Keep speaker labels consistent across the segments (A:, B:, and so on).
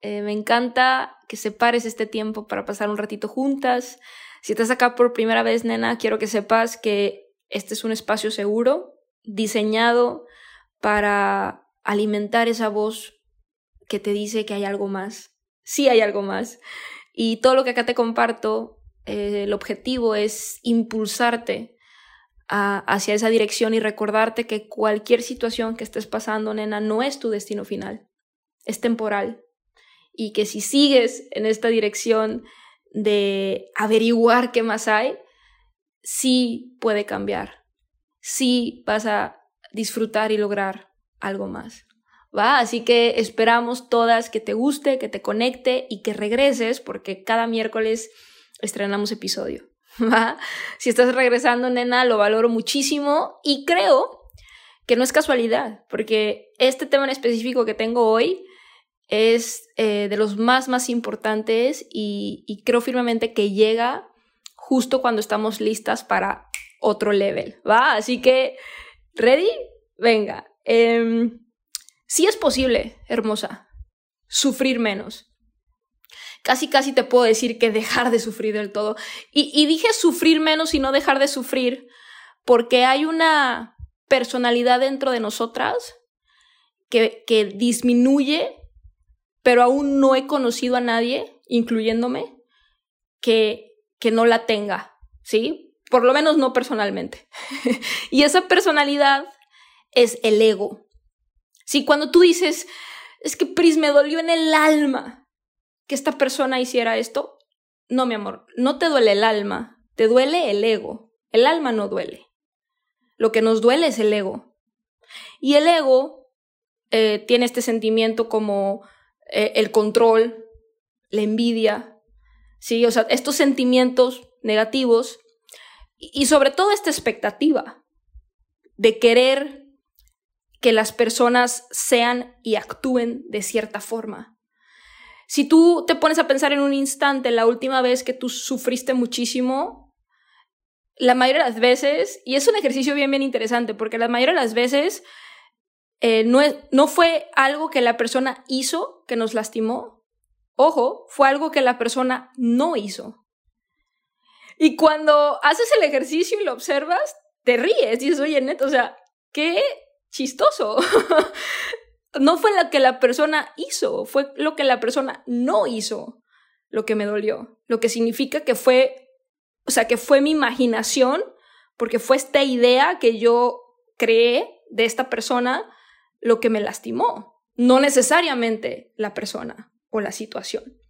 A: Eh, me encanta que separes este tiempo para pasar un ratito juntas. Si estás acá por primera vez, nena, quiero que sepas que este es un espacio seguro, diseñado para alimentar esa voz que te dice que hay algo más. Sí hay algo más. Y todo lo que acá te comparto, eh, el objetivo es impulsarte hacia esa dirección y recordarte que cualquier situación que estés pasando, nena, no es tu destino final. Es temporal. Y que si sigues en esta dirección de averiguar qué más hay, sí puede cambiar. Sí vas a disfrutar y lograr algo más. ¿Va? Así que esperamos todas que te guste, que te conecte y que regreses porque cada miércoles estrenamos episodio. ¿Va? Si estás regresando, nena, lo valoro muchísimo y creo que no es casualidad, porque este tema en específico que tengo hoy es eh, de los más, más importantes y, creo firmemente que llega justo cuando estamos listas para otro level, ¿va? Así que, ¿ready? Venga. Eh, sí es posible, hermosa, sufrir menos. Casi, casi te puedo decir que dejar de sufrir del todo. Y, y dije sufrir menos y no dejar de sufrir porque hay una personalidad dentro de nosotras que, que disminuye pero aún no he conocido a nadie, incluyéndome, que, que no la tenga, ¿sí? Por lo menos no personalmente. y esa personalidad es el ego. Sí, cuando tú dices, es que Pris me dolió en el alma que esta persona hiciera esto, no, mi amor, no te duele el alma, te duele el ego. El alma no duele. Lo que nos duele es el ego. Y el ego eh, tiene este sentimiento como eh, el control, la envidia, ¿sí? O sea, estos sentimientos negativos y, sobre todo esta expectativa de querer que las personas sean y actúen de cierta forma. Si tú te pones a pensar en un instante la última vez que tú sufriste muchísimo, la mayoría de las veces, y es un ejercicio bien, bien interesante, porque la mayoría de las veces eh, no, no fue algo que la persona hizo que nos lastimó. Ojo, fue algo que la persona no hizo. Y cuando haces el ejercicio y lo observas, te ríes. Dices, oye, neto, o sea, qué chistoso. no fue lo que la persona hizo, fue lo que la persona no hizo lo que me dolió. Lo que significa que fue, o sea, que fue mi imaginación, porque fue esta idea que yo creé de esta persona lo que me lastimó, no necesariamente la persona o la situación.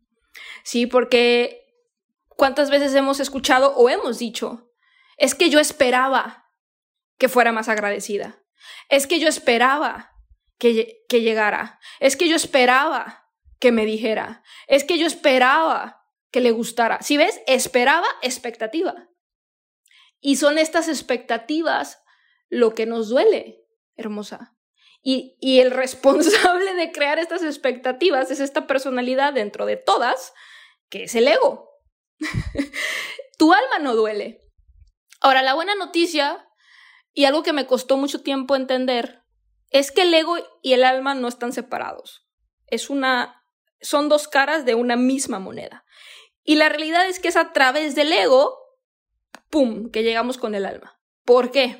A: Sí, porque ¿cuántas veces hemos escuchado o hemos dicho, es que yo esperaba que fuera más agradecida, es que yo esperaba que, que llegara, es que yo esperaba que me dijera, es que yo esperaba que le gustara. Si ves, esperaba expectativa. Y son estas expectativas lo que nos duele, hermosa. Y, el responsable de crear estas expectativas es esta personalidad dentro de todas, que es el ego. tu alma no duele. Ahora, la buena noticia, y algo que me costó mucho tiempo entender, es que el ego y el alma no están separados. Es una, son dos caras de una misma moneda. Y la realidad es que es a través del ego, ¡pum!, que llegamos con el alma. ¿Por qué?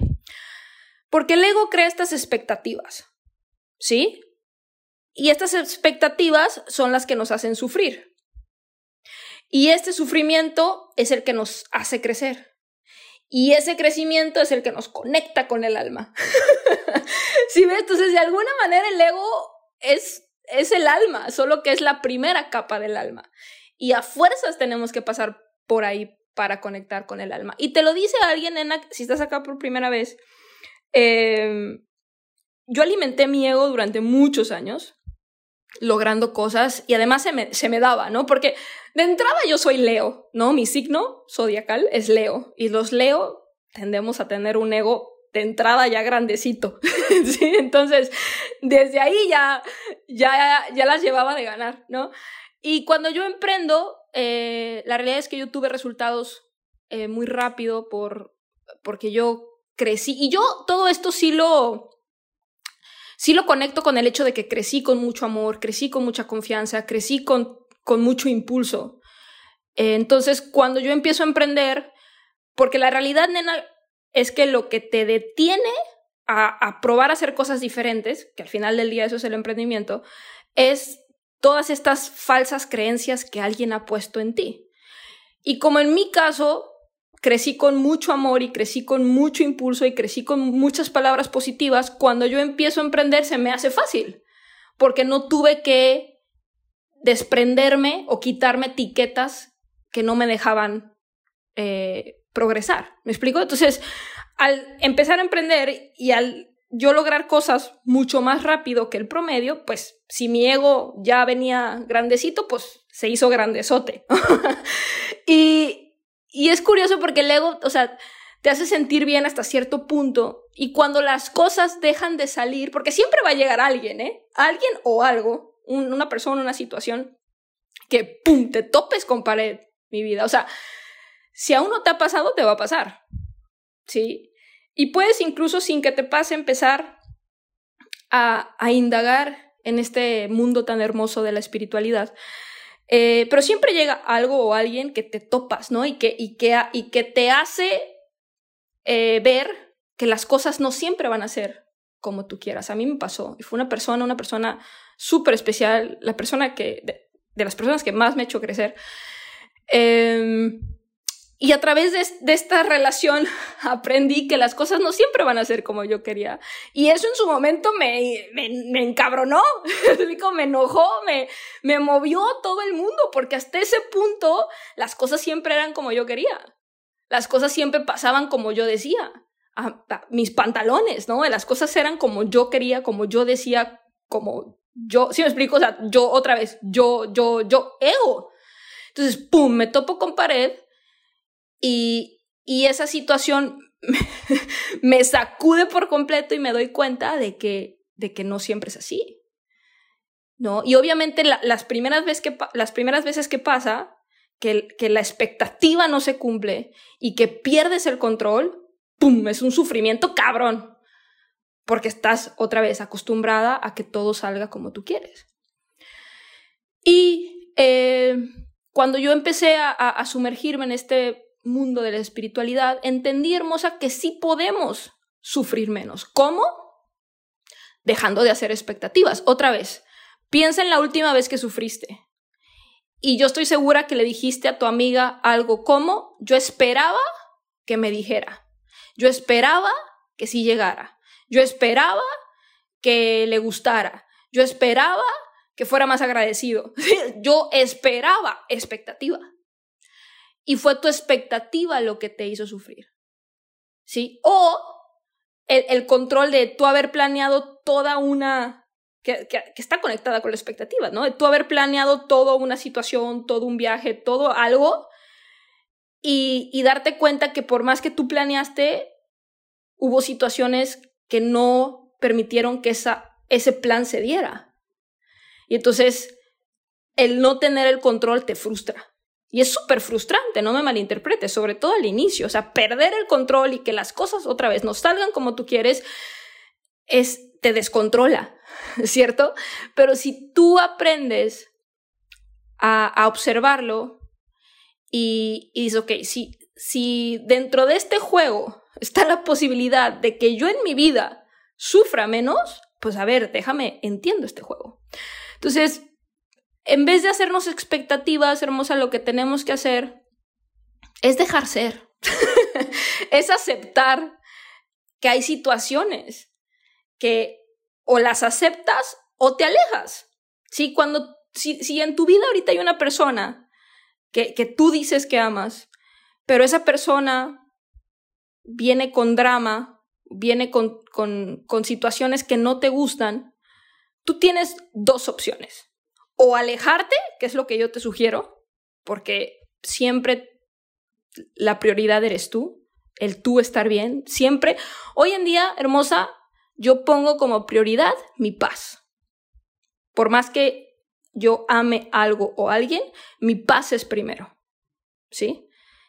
A: Porque el ego crea estas expectativas. ¿Sí? Y estas expectativas son las que nos hacen sufrir. Y este sufrimiento es el que nos hace crecer. Y ese crecimiento es el que nos conecta con el alma. ¿Sí ves? Entonces, de alguna manera el ego es, es el alma, solo que es la primera capa del alma. Y a fuerzas tenemos que pasar por ahí para conectar con el alma. Y te lo dice alguien, nena, si estás acá por primera vez. Em, yo alimenté mi ego durante muchos años, logrando cosas, y además se me, se me daba, ¿no? Porque de entrada yo soy Leo, ¿no? Mi signo zodiacal es Leo y los Leo tendemos a tener un ego de entrada ya grandecito, ¿sí? Entonces, desde ahí ya, ya, ya las llevaba de ganar, ¿no? Y cuando yo emprendo, eh, la realidad es que yo tuve resultados eh, muy rápido por, porque yo crecí. Y yo todo esto sí lo, sí lo conecto con el hecho de que crecí con mucho amor, crecí con mucha confianza, crecí con con mucho impulso. Eh, entonces, cuando yo empiezo a emprender, porque la realidad, nena, es que lo que te detiene a, a probar a hacer cosas diferentes, que al final del día eso es el emprendimiento, es todas estas falsas creencias que alguien ha puesto en ti. Y como en mi caso, crecí con mucho amor y crecí con mucho impulso y crecí con muchas palabras positivas, cuando yo empiezo a emprender se me hace fácil, porque no tuve que desprenderme o quitarme etiquetas que no me dejaban eh, progresar. ¿Me explico? Entonces, al empezar a emprender y al yo lograr cosas mucho más rápido que el promedio, pues si mi ego ya venía grandecito, pues se hizo grandezote. y, y es curioso porque el ego, o sea, te hace sentir bien hasta cierto punto y cuando las cosas dejan de salir, porque siempre va a llegar alguien, ¿eh? Alguien o algo una persona, una situación, que ¡pum! te topes con pared, mi vida. O sea, si aún no te ha pasado, te va a pasar. ¿Sí? Y puedes incluso sin que te pase empezar a, a indagar en este mundo tan hermoso de la espiritualidad. Eh, pero siempre llega algo o alguien que te topas, ¿no? Y que, y que, y que te hace eh, ver que las cosas no siempre van a ser como tú quieras. A mí me pasó. Y fue una persona, una persona súper especial, la persona que, de, las personas que más me ha hecho crecer. Em, y a través de, esta relación aprendí que las cosas no siempre van a ser como yo quería. Y eso en su momento me, me, me encabronó, me enojó, me, me movió todo el mundo, porque hasta ese punto las cosas siempre eran como yo quería. Las cosas siempre pasaban como yo decía. mis pantalones, ¿no? Las cosas eran como yo quería, como yo decía, como yo, si me explico, o sea, yo otra vez, yo, yo, yo, ego. Entonces, ¡pum!, me topo con pared y, y esa situación me sacude por completo y me doy cuenta de que, de que no siempre es así. ¿No? Y obviamente las, primeras veces que, las primeras veces que pasa, que, que la expectativa no se cumple y que pierdes el control, ¡pum!, es un sufrimiento cabrón porque estás otra vez acostumbrada a que todo salga como tú quieres. Y eh, cuando yo empecé a, sumergirme en este mundo de la espiritualidad, entendí, hermosa, que sí podemos sufrir menos. ¿Cómo? Dejando de hacer expectativas. Otra vez, piensa en la última vez que sufriste. Y yo estoy segura que le dijiste a tu amiga algo como, yo esperaba que me dijera. Yo esperaba que sí llegara. Yo esperaba que le gustara. Yo esperaba que fuera más agradecido. Yo esperaba expectativa. Y fue tu expectativa lo que te hizo sufrir. ¿Sí? O el, control de tú haber planeado toda una... Que, que, está conectada con la expectativa, ¿no? De tú haber planeado toda una situación, todo un viaje, todo algo, y, y darte cuenta que por más que tú planeaste, hubo situaciones que no permitieron que esa, ese plan se diera. Y entonces el no tener el control te frustra. Y es súper frustrante, no me malinterpretes, sobre todo al inicio. O sea, perder el control y que las cosas otra vez no salgan como tú quieres, es, te descontrola, ¿cierto? Pero si tú aprendes a, a observarlo y, y dices, ok, si, si dentro de este juego está la posibilidad de que yo en mi vida sufra menos, pues a ver, déjame, entiendo este juego. Entonces, en vez de hacernos expectativas, hermosa, lo que tenemos que hacer es dejar ser. es aceptar que hay situaciones que o las aceptas o te alejas. ¿Sí? Cuando, si, si en tu vida ahorita hay una persona que, que tú dices que amas, pero esa persona viene con drama, viene con, con, con situaciones que no te gustan, tú tienes dos opciones. O alejarte, que es lo que yo te sugiero, porque siempre la prioridad eres tú, el tú estar bien, siempre. Hoy en día, hermosa, yo pongo como prioridad mi paz. Por más que yo ame algo o alguien, mi paz es primero. ¿Sí?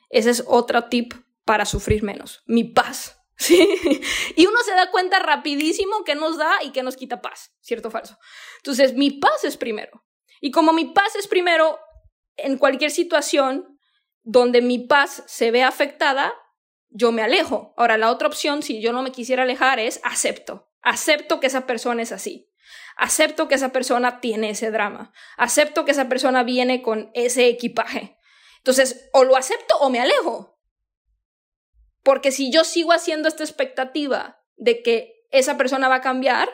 A: Ese es otro tip para sufrir menos. Mi paz. ¿Sí? Y uno se da cuenta rapidísimo que nos da y que nos quita paz, ¿cierto o falso? Entonces, mi paz es primero. Y como mi paz es primero, en cualquier situación donde mi paz se ve afectada, yo me alejo. Ahora, la otra opción, si yo no me quisiera alejar, es acepto. Acepto que esa persona es así. Acepto que esa persona tiene ese drama. Acepto que esa persona viene con ese equipaje. Entonces, o lo acepto o me alejo. Porque si yo sigo haciendo esta expectativa de que esa persona va a cambiar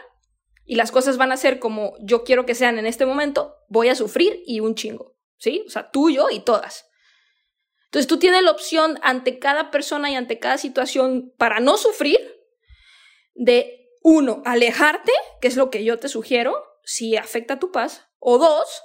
A: y las cosas van a ser como yo quiero que sean en este momento, voy a sufrir y un chingo. ¿Sí? O sea, tú, yo y todas. Entonces tú tienes la opción ante cada persona y ante cada situación para no sufrir de, uno, alejarte, que es lo que yo te sugiero, si afecta tu paz, o dos,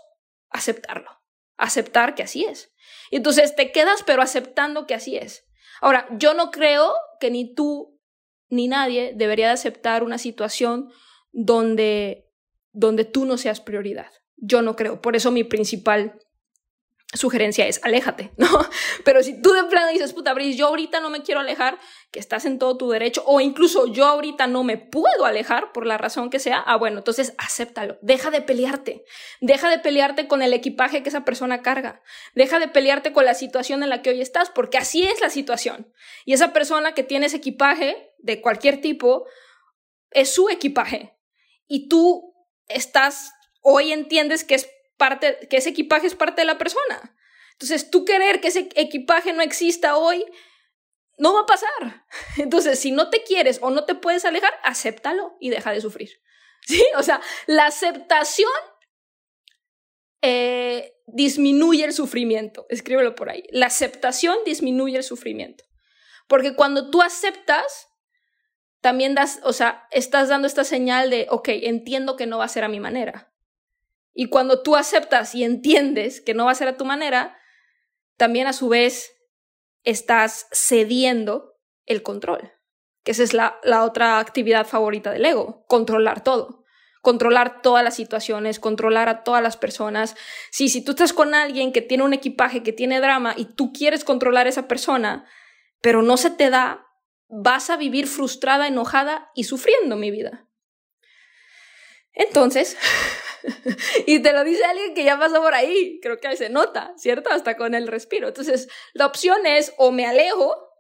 A: aceptarlo, aceptar que así es. Y entonces te quedas pero aceptando que así es. Ahora, yo no creo que ni tú ni nadie debería de aceptar una situación donde, donde tú no seas prioridad. Yo no creo. Por eso mi principal sugerencia es aléjate, ¿no? Pero si tú de plano dices, puta, Brice, yo ahorita no me quiero alejar, que estás en todo tu derecho, o incluso yo ahorita no me puedo alejar por la razón que sea, ah, bueno, entonces acéptalo, deja de pelearte, deja de pelearte con el equipaje que esa persona carga, deja de pelearte con la situación en la que hoy estás, porque así es la situación. Y esa persona que tiene ese equipaje de cualquier tipo, es su equipaje. Y tú estás, hoy entiendes que es parte, que ese equipaje es parte de la persona. Entonces, tú querer que ese equipaje no exista hoy, no va a pasar. Entonces, si no te quieres o no te puedes alejar, acéptalo y deja de sufrir. ¿Sí? O sea, la aceptación eh, disminuye el sufrimiento. Escríbelo por ahí. La aceptación disminuye el sufrimiento. Porque cuando tú aceptas, también das, o sea, estás dando esta señal de, ok, entiendo que no va a ser a mi manera. Y cuando tú aceptas y entiendes que no va a ser a tu manera, también a su vez estás cediendo el control, que esa es la, la otra actividad favorita del ego, controlar todo controlar todas las situaciones, controlar a todas las personas. Sí, si tú estás con alguien que tiene un equipaje, que tiene drama y tú quieres controlar a esa persona, pero no se te da, vas a vivir frustrada, enojada y sufriendo mi vida. Entonces, y te lo dice alguien que ya pasó por ahí, creo que se nota, ¿cierto? Hasta con el respiro. Entonces, la opción es o me alejo,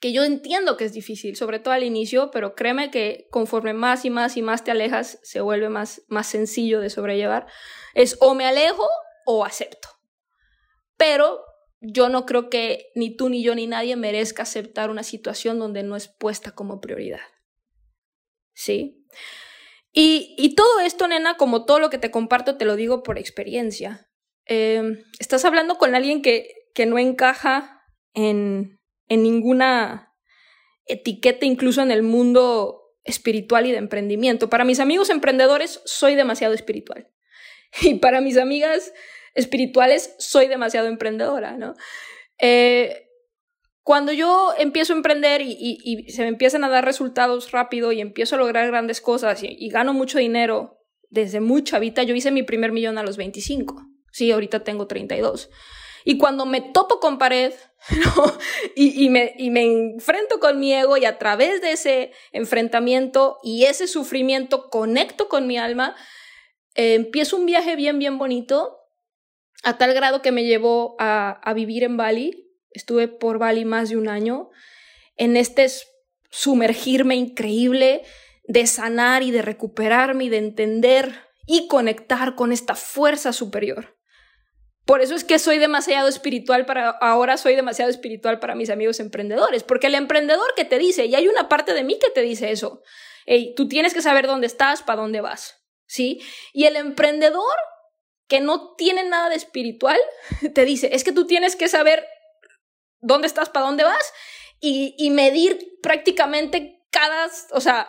A: que yo entiendo que es difícil, sobre todo al inicio, pero créeme que conforme más y más y más te alejas, se vuelve más, más sencillo de sobrellevar. Es o me alejo o acepto. Pero yo no creo que ni tú, ni yo, ni nadie merezca aceptar una situación donde no es puesta como prioridad. ¿Sí? Y, todo esto, nena, como todo lo que te comparto, te lo digo por experiencia. Em, estás hablando con alguien que, que no encaja en, en ninguna etiqueta, incluso en el mundo espiritual y de emprendimiento. Para mis amigos emprendedores, soy demasiado espiritual. Y para mis amigas espirituales, soy demasiado emprendedora, ¿no? Eh, cuando yo empiezo a emprender y, se me empiezan a dar resultados rápido y empiezo a lograr grandes cosas y, gano mucho dinero desde muy chavita, yo hice mi primer millón a los 25. Sí, ahorita tengo 32. Y cuando me topo con pared y, me, y me enfrento con mi ego y a través de ese enfrentamiento y ese sufrimiento conecto con mi alma, eh, empiezo un viaje bien, bien bonito, a tal grado que me llevó a, vivir en Bali, Estuve por Bali más de un año en este sumergirme increíble de sanar y de recuperarme y de entender y conectar con esta fuerza superior. Por eso es que soy demasiado espiritual para, ahora soy demasiado espiritual para mis amigos emprendedores, porque el emprendedor que te dice, y hay una parte de mí que te dice eso, hey, tú tienes que saber dónde estás, para dónde vas, ¿sí? Y el emprendedor que no tiene nada de espiritual te dice, es que tú tienes que saber dónde estás, para dónde vas, y, medir prácticamente cada, o sea,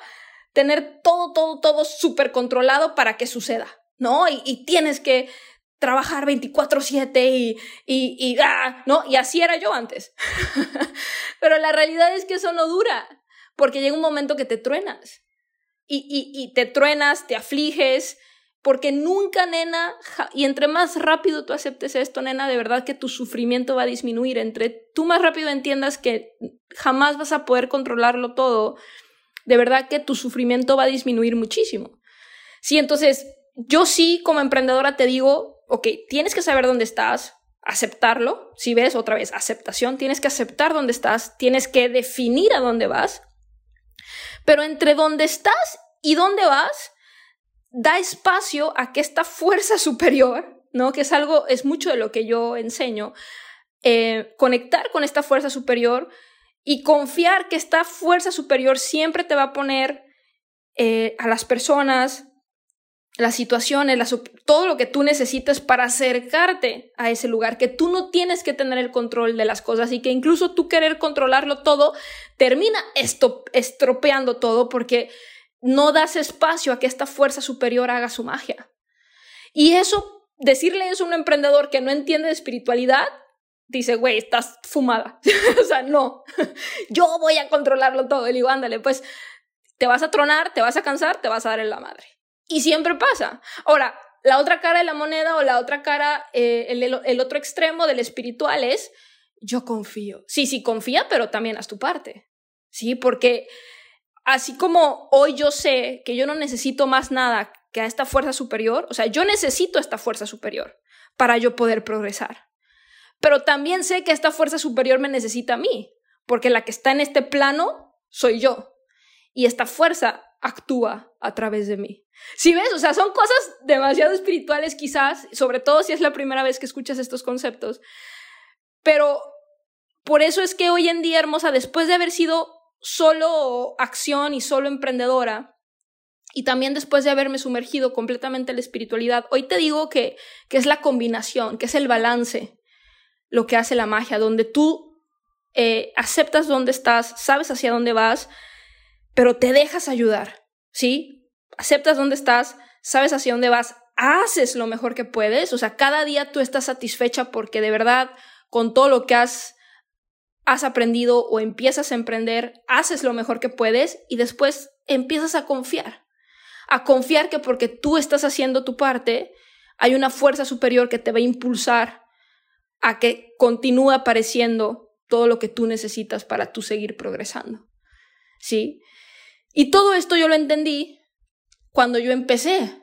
A: tener todo, todo, todo súper controlado para que suceda, ¿no? Y, tienes que trabajar 24/7 y, y, y, ah, ¿no? Y así era yo antes. Pero la realidad es que eso no dura, porque llega un momento que te truenas. Y, y te truenas, te afliges, porque nunca, nena, y entre más rápido tú aceptes esto, nena, de verdad que tu sufrimiento va a disminuir. Entre tú más rápido entiendas que jamás vas a poder controlarlo todo, de verdad que tu sufrimiento va a disminuir muchísimo. Sí, entonces, yo sí como emprendedora te digo, ok, tienes que saber dónde estás, aceptarlo, si ves otra vez, aceptación, tienes que aceptar dónde estás, tienes que definir a dónde vas, pero entre dónde estás y dónde vas, da espacio a que esta fuerza superior, ¿no? Que es algo, es mucho de lo que yo enseño, eh, conectar con esta fuerza superior y confiar que esta fuerza superior siempre te va a poner eh, a las personas, las situaciones, todo lo que tú necesitas para acercarte a ese lugar, que tú no tienes que tener el control de las cosas y que incluso tú querer controlarlo todo termina estropeando todo porque no das espacio a que esta fuerza superior haga su magia. Y eso, decirle eso a un emprendedor que no entiende de espiritualidad, dice, güey, estás fumada. o sea, no, yo voy a controlarlo todo. Y digo, ándale, pues te vas a tronar, te vas a cansar, te vas a dar en la madre. Y siempre pasa. Ahora, la otra cara de la moneda o la otra cara, eh, el, el, otro extremo del espiritual es, yo confío. Sí, sí, confía, pero también haz tu parte. Sí, porque así como hoy yo sé que yo no necesito más nada que a esta fuerza superior, o sea, yo necesito esta fuerza superior para yo poder progresar. Pero también sé que esta fuerza superior me necesita a mí, porque la que está en este plano soy yo. Y esta fuerza actúa a través de mí. Si ves, o sea, son cosas demasiado espirituales quizás, sobre todo si es la primera vez que escuchas estos conceptos. Pero por eso es que hoy en día, hermosa, después de haber sido solo acción y solo emprendedora, y también después de haberme sumergido completamente en la espiritualidad, hoy te digo que, que es la combinación, que es el balance lo que hace la magia, donde tú eh, aceptas dónde estás, sabes hacia dónde vas, pero te dejas ayudar, ¿sí? Aceptas dónde estás, sabes hacia dónde vas, haces lo mejor que puedes, o sea, cada día tú estás satisfecha porque de verdad, con todo lo que has, has aprendido o empiezas a emprender, haces lo mejor que puedes y después empiezas a confiar, a confiar que porque tú estás haciendo tu parte, hay una fuerza superior que te va a impulsar a que continúe apareciendo todo lo que tú necesitas para tú seguir progresando. ¿Sí? Y todo esto yo lo entendí cuando yo empecé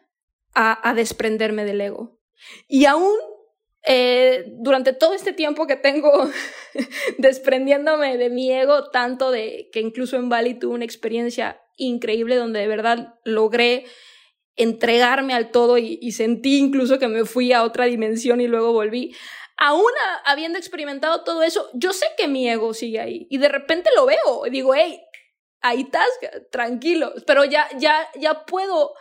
A: a, desprenderme del ego. Y aún eh, durante todo este tiempo que tengo desprendiéndome de mi ego, tanto de que incluso en Bali tuve una experiencia increíble donde de verdad logré entregarme al todo y, y, sentí incluso que me fui a otra dimensión y luego volví aún habiendo experimentado todo eso, yo sé que mi ego sigue ahí y de repente lo veo y digo, hey, ahí estás, tranquilo, pero ya, ya, ya puedo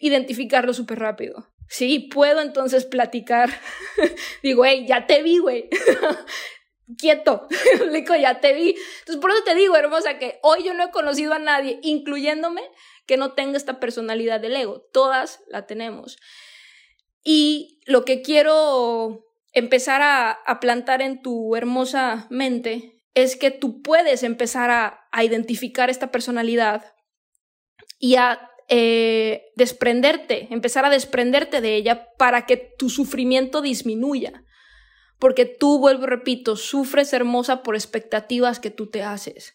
A: identificarlo súper rápido. Sí, puedo entonces platicar. digo, hey, ya te vi, güey. Quieto, ya te vi. Entonces, por eso te digo, hermosa, que hoy yo no he conocido a nadie, incluyéndome, que no tenga esta personalidad del ego. Todas la tenemos. Y lo que quiero empezar a, plantar en tu hermosa mente es que tú puedes empezar a, identificar esta personalidad y a eh, desprenderte, empezar a desprenderte de ella para que tu sufrimiento disminuya. Porque tú, vuelvo, repito, sufres hermosa por expectativas que tú te haces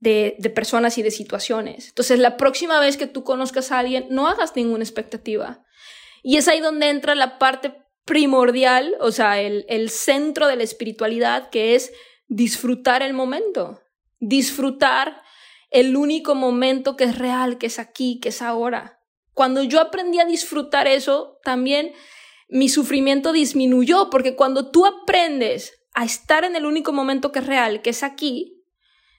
A: de, de personas y de situaciones. Entonces, la próxima vez que tú conozcas a alguien, no hagas ninguna expectativa. Y es ahí donde entra la parte primordial, o sea, el, el centro de la espiritualidad, que es disfrutar el momento, disfrutar el único momento que es real, que es aquí, que es ahora. Cuando yo aprendí a disfrutar eso, también mi sufrimiento disminuyó, porque cuando tú aprendes a estar en el único momento que es real, que es aquí,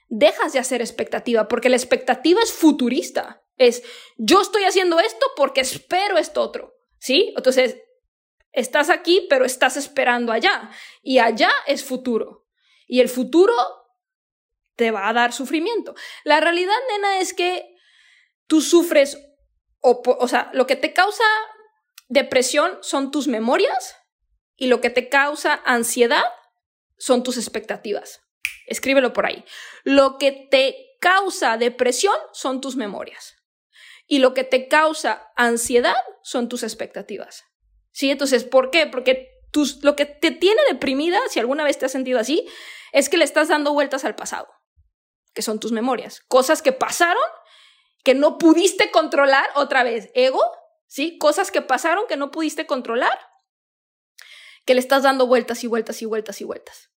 A: dejas de hacer expectativa, porque la expectativa es futurista. Es, yo estoy haciendo esto porque espero esto otro, ¿sí? Entonces, estás aquí, pero estás esperando allá, y allá es futuro. Y el futuro te va a dar sufrimiento. La realidad, nena, es que tú sufres, o, o sea, lo que te causa depresión son tus memorias y lo que te causa ansiedad son tus expectativas. Escríbelo por ahí. Lo que te causa depresión son tus memorias. Y lo que te causa ansiedad son tus expectativas. ¿Sí? Entonces, ¿por qué? Porque tus, lo que te tiene deprimida, si alguna vez te has sentido así, es que le estás dando vueltas al pasado, que son tus memorias. Cosas que pasaron, que no pudiste controlar otra vez. Ego, ¿sí? Cosas que pasaron que no pudiste controlar, que le estás dando vueltas y vueltas y vueltas y vueltas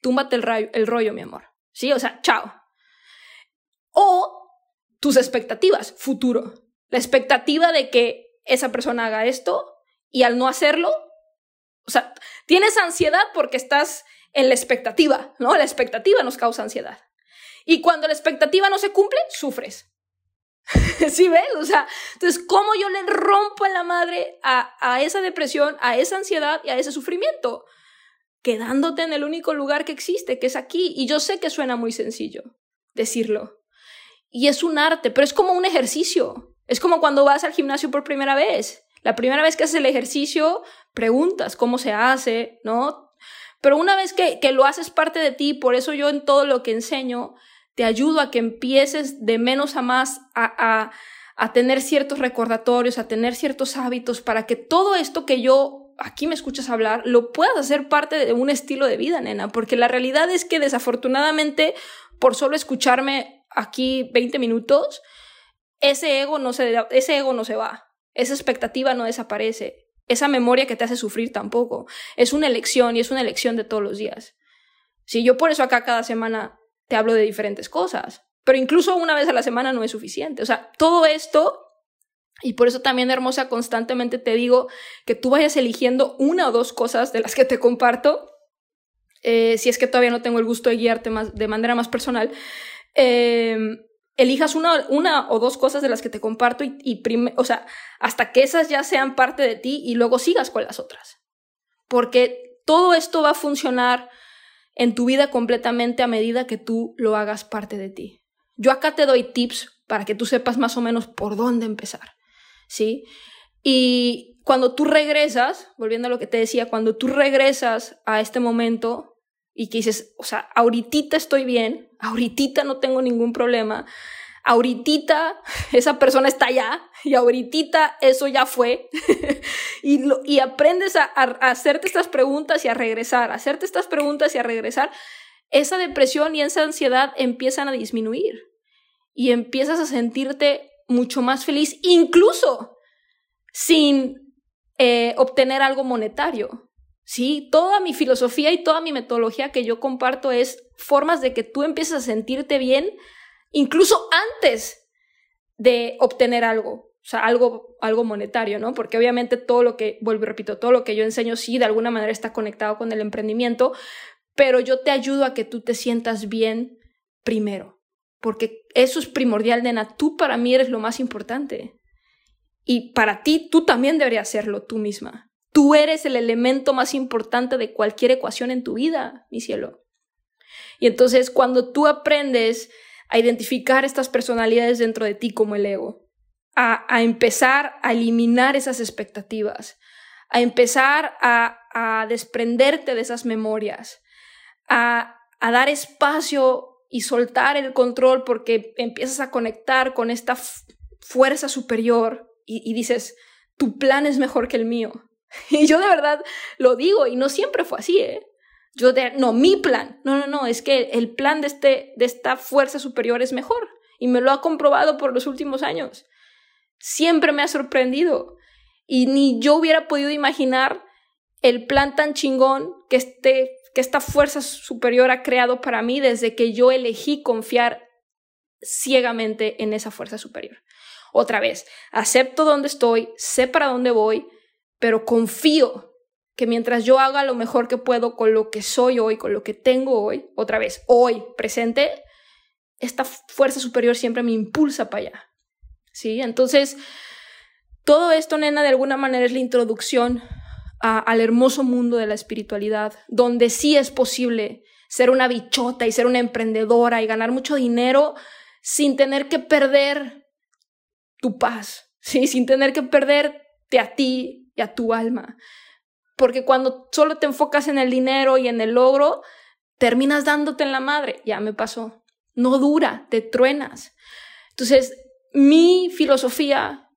A: túmbate el, el rollo, mi amor. ¿Sí? O sea, chao. O tus expectativas, futuro. La expectativa de que esa persona haga esto y al no hacerlo, o sea, tienes ansiedad porque estás en la expectativa, ¿no? La expectativa nos causa ansiedad. Y cuando la expectativa no se cumple, sufres. ¿Sí ves? O sea, entonces, ¿cómo yo le rompo en la madre a, a esa depresión, a esa ansiedad y a ese sufrimiento? quedándote en el único lugar que existe, que es aquí. Y yo sé que suena muy sencillo decirlo. Y es un arte, pero es como un ejercicio. Es como cuando vas al gimnasio por primera vez. La primera vez que haces el ejercicio, preguntas cómo se hace, ¿no? Pero una vez que, que lo haces parte de ti, por eso yo en todo lo que enseño, te ayudo a que empieces de menos a más a, a, a tener ciertos recordatorios, a tener ciertos hábitos, para que todo esto que yo aquí me escuchas hablar, lo puedas hacer parte de un estilo de vida, nena, porque la realidad es que desafortunadamente, por solo escucharme aquí 20 minutos, ese ego no se, ese ego no se va, esa expectativa no desaparece, esa memoria que te hace sufrir tampoco. Es una elección y es una elección de todos los días. Si yo por eso acá cada semana te hablo de diferentes cosas, pero incluso una vez a la semana no es suficiente. O sea, todo esto y por eso también, hermosa, constantemente te digo que tú vayas eligiendo una o dos cosas de las que te comparto, eh, si es que todavía no tengo el gusto de guiarte más, de manera más personal, em, elijas una, una, o dos cosas de las que te comparto y, y o sea, hasta que esas ya sean parte de ti y luego sigas con las otras. Porque todo esto va a funcionar en tu vida completamente a medida que tú lo hagas parte de ti. Yo acá te doy tips para que tú sepas más o menos por dónde empezar. ¿sí? Y cuando tú regresas, volviendo a lo que te decía, cuando tú regresas a este momento y que dices, o sea, ahorita estoy bien, ahorita no tengo ningún problema, ahorita esa persona está allá y ahorita eso ya fue y, aprendes a, a, hacerte estas preguntas y a regresar, a hacerte estas preguntas y a regresar, esa depresión y esa ansiedad empiezan a disminuir y empiezas a sentirte mucho más feliz, incluso sin eh, obtener algo monetario. Sí, toda mi filosofía y toda mi metodología que yo comparto es formas de que tú empieces a sentirte bien, incluso antes de obtener algo, o sea, algo, algo monetario, ¿no? Porque obviamente todo lo que, vuelvo y repito, todo lo que yo enseño sí de alguna manera está conectado con el emprendimiento, pero yo te ayudo a que tú te sientas bien primero porque eso es primordial, nena. Tú para mí eres lo más importante. Y para ti, tú también deberías serlo tú misma. Tú eres el elemento más importante de cualquier ecuación en tu vida, mi cielo. Y entonces, cuando tú aprendes a identificar estas personalidades dentro de ti como el ego, a, a empezar a eliminar esas expectativas, a empezar a, a desprenderte de esas memorias, a, a dar espacio y soltar el control porque empiezas a conectar con esta fuerza superior y, dices, tu plan es mejor que el mío. Y yo de verdad lo digo y no siempre fue así, ¿eh? Yo de, no, mi plan. No, no, no, es que el plan de, este, de esta fuerza superior es mejor y me lo ha comprobado por los últimos años. Siempre me ha sorprendido y ni yo hubiera podido imaginar el plan tan chingón que este que esta fuerza superior ha creado para mí desde que yo elegí confiar ciegamente en esa fuerza superior. Otra vez, acepto dónde estoy, sé para dónde voy, pero confío que mientras yo haga lo mejor que puedo con lo que soy hoy, con lo que tengo hoy, otra vez, hoy, presente, esta fuerza superior siempre me impulsa para allá. ¿Sí? Entonces, todo esto, nena, de alguna manera es la introducción al hermoso mundo de la espiritualidad, donde sí es posible ser una bichota y ser una emprendedora y ganar mucho dinero sin tener que perder tu paz, ¿sí? sin tener que perderte a ti y a tu alma. Porque cuando solo te enfocas en el dinero y en el logro, terminas dándote en la madre. Ya me pasó. No dura, te truenas. Entonces, mi filosofía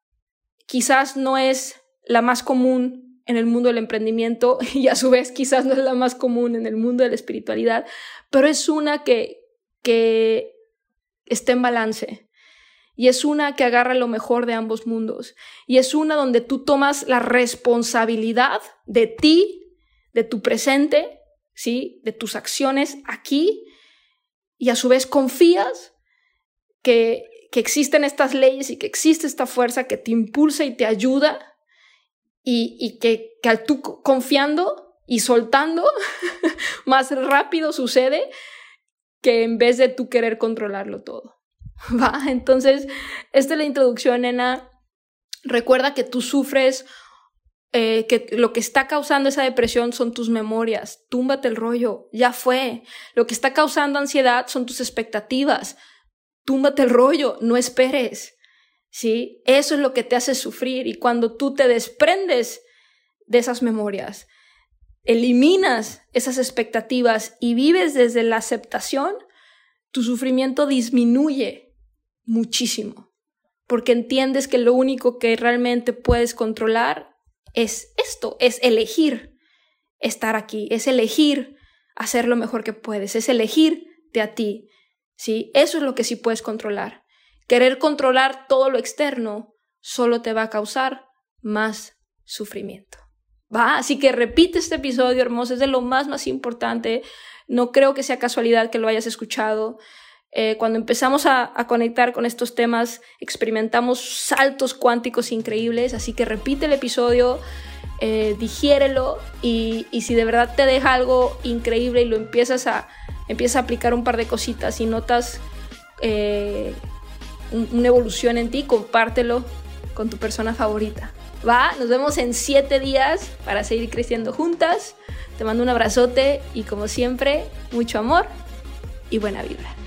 A: quizás no es la más común en el mundo del emprendimiento y a su vez quizás no es la más común en el mundo de la espiritualidad, pero es una que, que está en balance. Y es una que agarra lo mejor de ambos mundos. Y es una donde tú tomas la responsabilidad de ti, de tu presente, ¿sí? de tus acciones aquí, y a su vez confías que, que existen estas leyes y que existe esta fuerza que te impulsa y te ayuda y, que, que al tú confiando y soltando, más rápido sucede que en vez de tú querer controlarlo todo. ¿Va? Entonces, esta es la introducción, nena. Recuerda que tú sufres, eh, que lo que está causando esa depresión son tus memorias. Túmbate el rollo, ya fue. Lo que está causando ansiedad son tus expectativas. Túmbate el rollo, no esperes. ¿sí? Eso es lo que te hace sufrir y cuando tú te desprendes de esas memorias, eliminas esas expectativas y vives desde la aceptación, tu sufrimiento disminuye muchísimo, porque entiendes que lo único que realmente puedes controlar es esto, es elegir estar aquí, es elegir hacer lo mejor que puedes, es elegirte a ti, ¿sí? Eso es lo que sí puedes controlar. Querer controlar todo lo externo solo te va a causar más sufrimiento. ¿Va? Así que repite este episodio hermoso, es de lo más, más importante. No creo que sea casualidad que lo hayas escuchado. Eh, cuando empezamos a, conectar con estos temas, experimentamos saltos cuánticos increíbles, así que repite el episodio, eh, digiérelo y, si de verdad te deja algo increíble y lo empiezas a, empiezas a aplicar un par de cositas y notas eh, una evolución en ti, compártelo con tu persona favorita. Va, nos vemos en siete días para seguir creciendo juntas. Te mando un abrazote y como siempre, mucho amor y buena vibra.